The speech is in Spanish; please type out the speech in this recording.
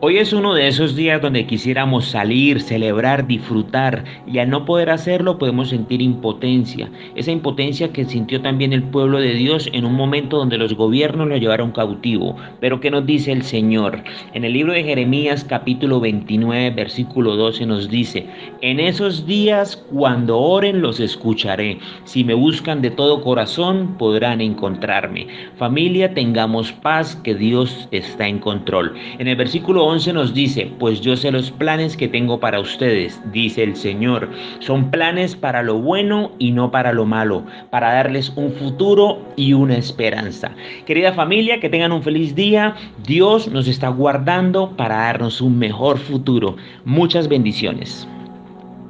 Hoy es uno de esos días donde quisiéramos salir, celebrar, disfrutar y al no poder hacerlo podemos sentir impotencia. Esa impotencia que sintió también el pueblo de Dios en un momento donde los gobiernos lo llevaron cautivo. Pero ¿qué nos dice el Señor? En el libro de Jeremías capítulo 29 versículo 12 nos dice, en esos días cuando oren los escucharé. Si me buscan de todo corazón podrán encontrarme. Familia, tengamos paz que Dios está en control. En el versículo 11 nos dice, pues yo sé los planes que tengo para ustedes, dice el Señor. Son planes para lo bueno y no para lo malo, para darles un futuro y una esperanza. Querida familia, que tengan un feliz día. Dios nos está guardando para darnos un mejor futuro. Muchas bendiciones.